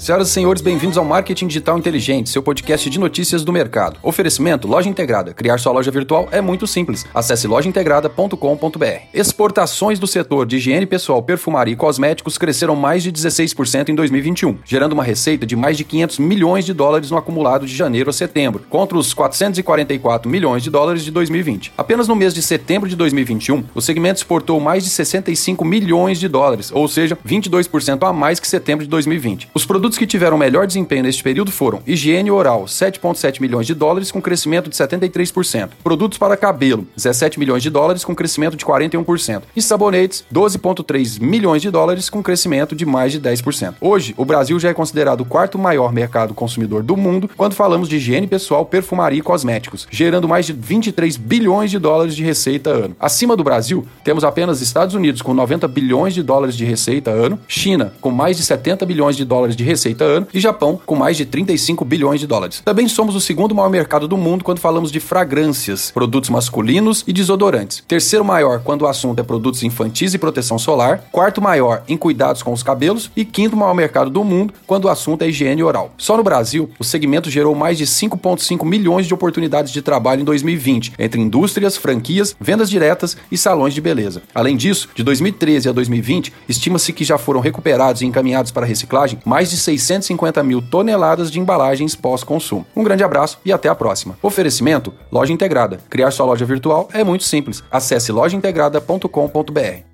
Senhoras e senhores, bem-vindos ao Marketing Digital Inteligente, seu podcast de notícias do mercado. Oferecimento Loja Integrada. Criar sua loja virtual é muito simples. Acesse lojaintegrada.com.br. Exportações do setor de higiene pessoal, perfumaria e cosméticos cresceram mais de 16% em 2021, gerando uma receita de mais de 500 milhões de dólares no acumulado de janeiro a setembro, contra os 444 milhões de dólares de 2020. Apenas no mês de setembro de 2021, o segmento exportou mais de 65 milhões de dólares, ou seja, 22% a mais que setembro de 2020. Os produtos produtos que tiveram melhor desempenho neste período foram higiene oral, 7,7 milhões de dólares, com crescimento de 73%. Produtos para cabelo, 17 milhões de dólares, com crescimento de 41%. E sabonetes, 12,3 milhões de dólares, com crescimento de mais de 10%. Hoje, o Brasil já é considerado o quarto maior mercado consumidor do mundo quando falamos de higiene pessoal, perfumaria e cosméticos, gerando mais de 23 bilhões de dólares de receita ano. Acima do Brasil, temos apenas Estados Unidos com 90 bilhões de dólares de receita ano, China com mais de 70 bilhões de dólares de receita receita ano, e Japão, com mais de 35 bilhões de dólares. Também somos o segundo maior mercado do mundo quando falamos de fragrâncias, produtos masculinos e desodorantes. Terceiro maior quando o assunto é produtos infantis e proteção solar. Quarto maior em cuidados com os cabelos. E quinto maior mercado do mundo quando o assunto é higiene oral. Só no Brasil, o segmento gerou mais de 5,5 milhões de oportunidades de trabalho em 2020, entre indústrias, franquias, vendas diretas e salões de beleza. Além disso, de 2013 a 2020, estima-se que já foram recuperados e encaminhados para reciclagem mais de 650 mil toneladas de embalagens pós-consumo. Um grande abraço e até a próxima. Oferecimento: Loja Integrada. Criar sua loja virtual é muito simples. Acesse lojaintegrada.com.br.